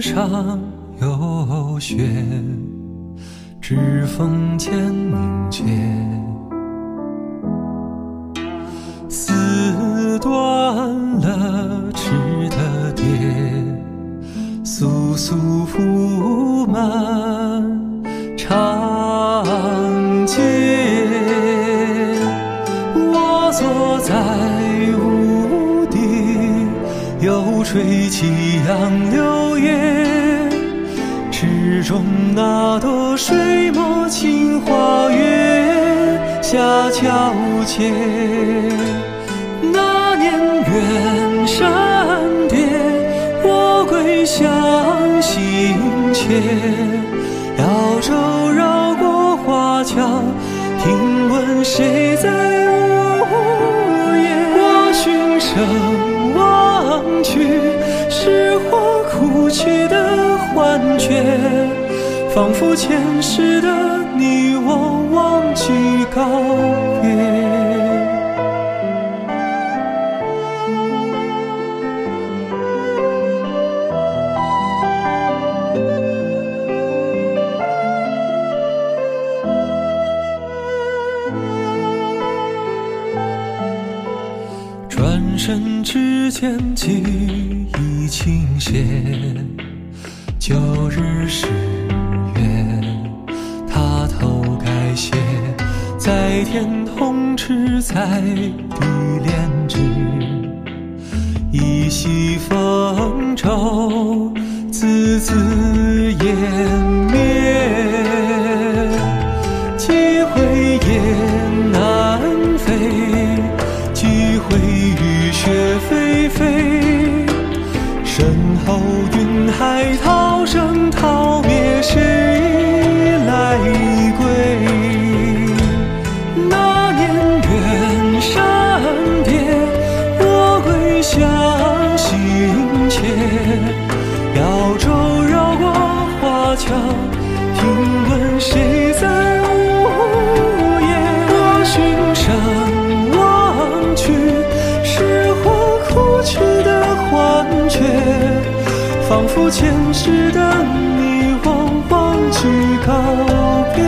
上有雪，指缝间凝结。丝断了翅的蝶，簌簌铺满长街。我坐在屋，又吹起杨柳叶，池中那朵水墨青花月下皎洁。那年远山叠，我归乡心切。摇舟绕过花桥，听闻谁在去，是我哭泣的幻觉，仿佛前世的你我忘记告别转身之间，记忆倾斜。旧日誓约，他头盖写，在天同池，在地炼脂。一夕风骤，字字仿佛前世的你我忘记告别。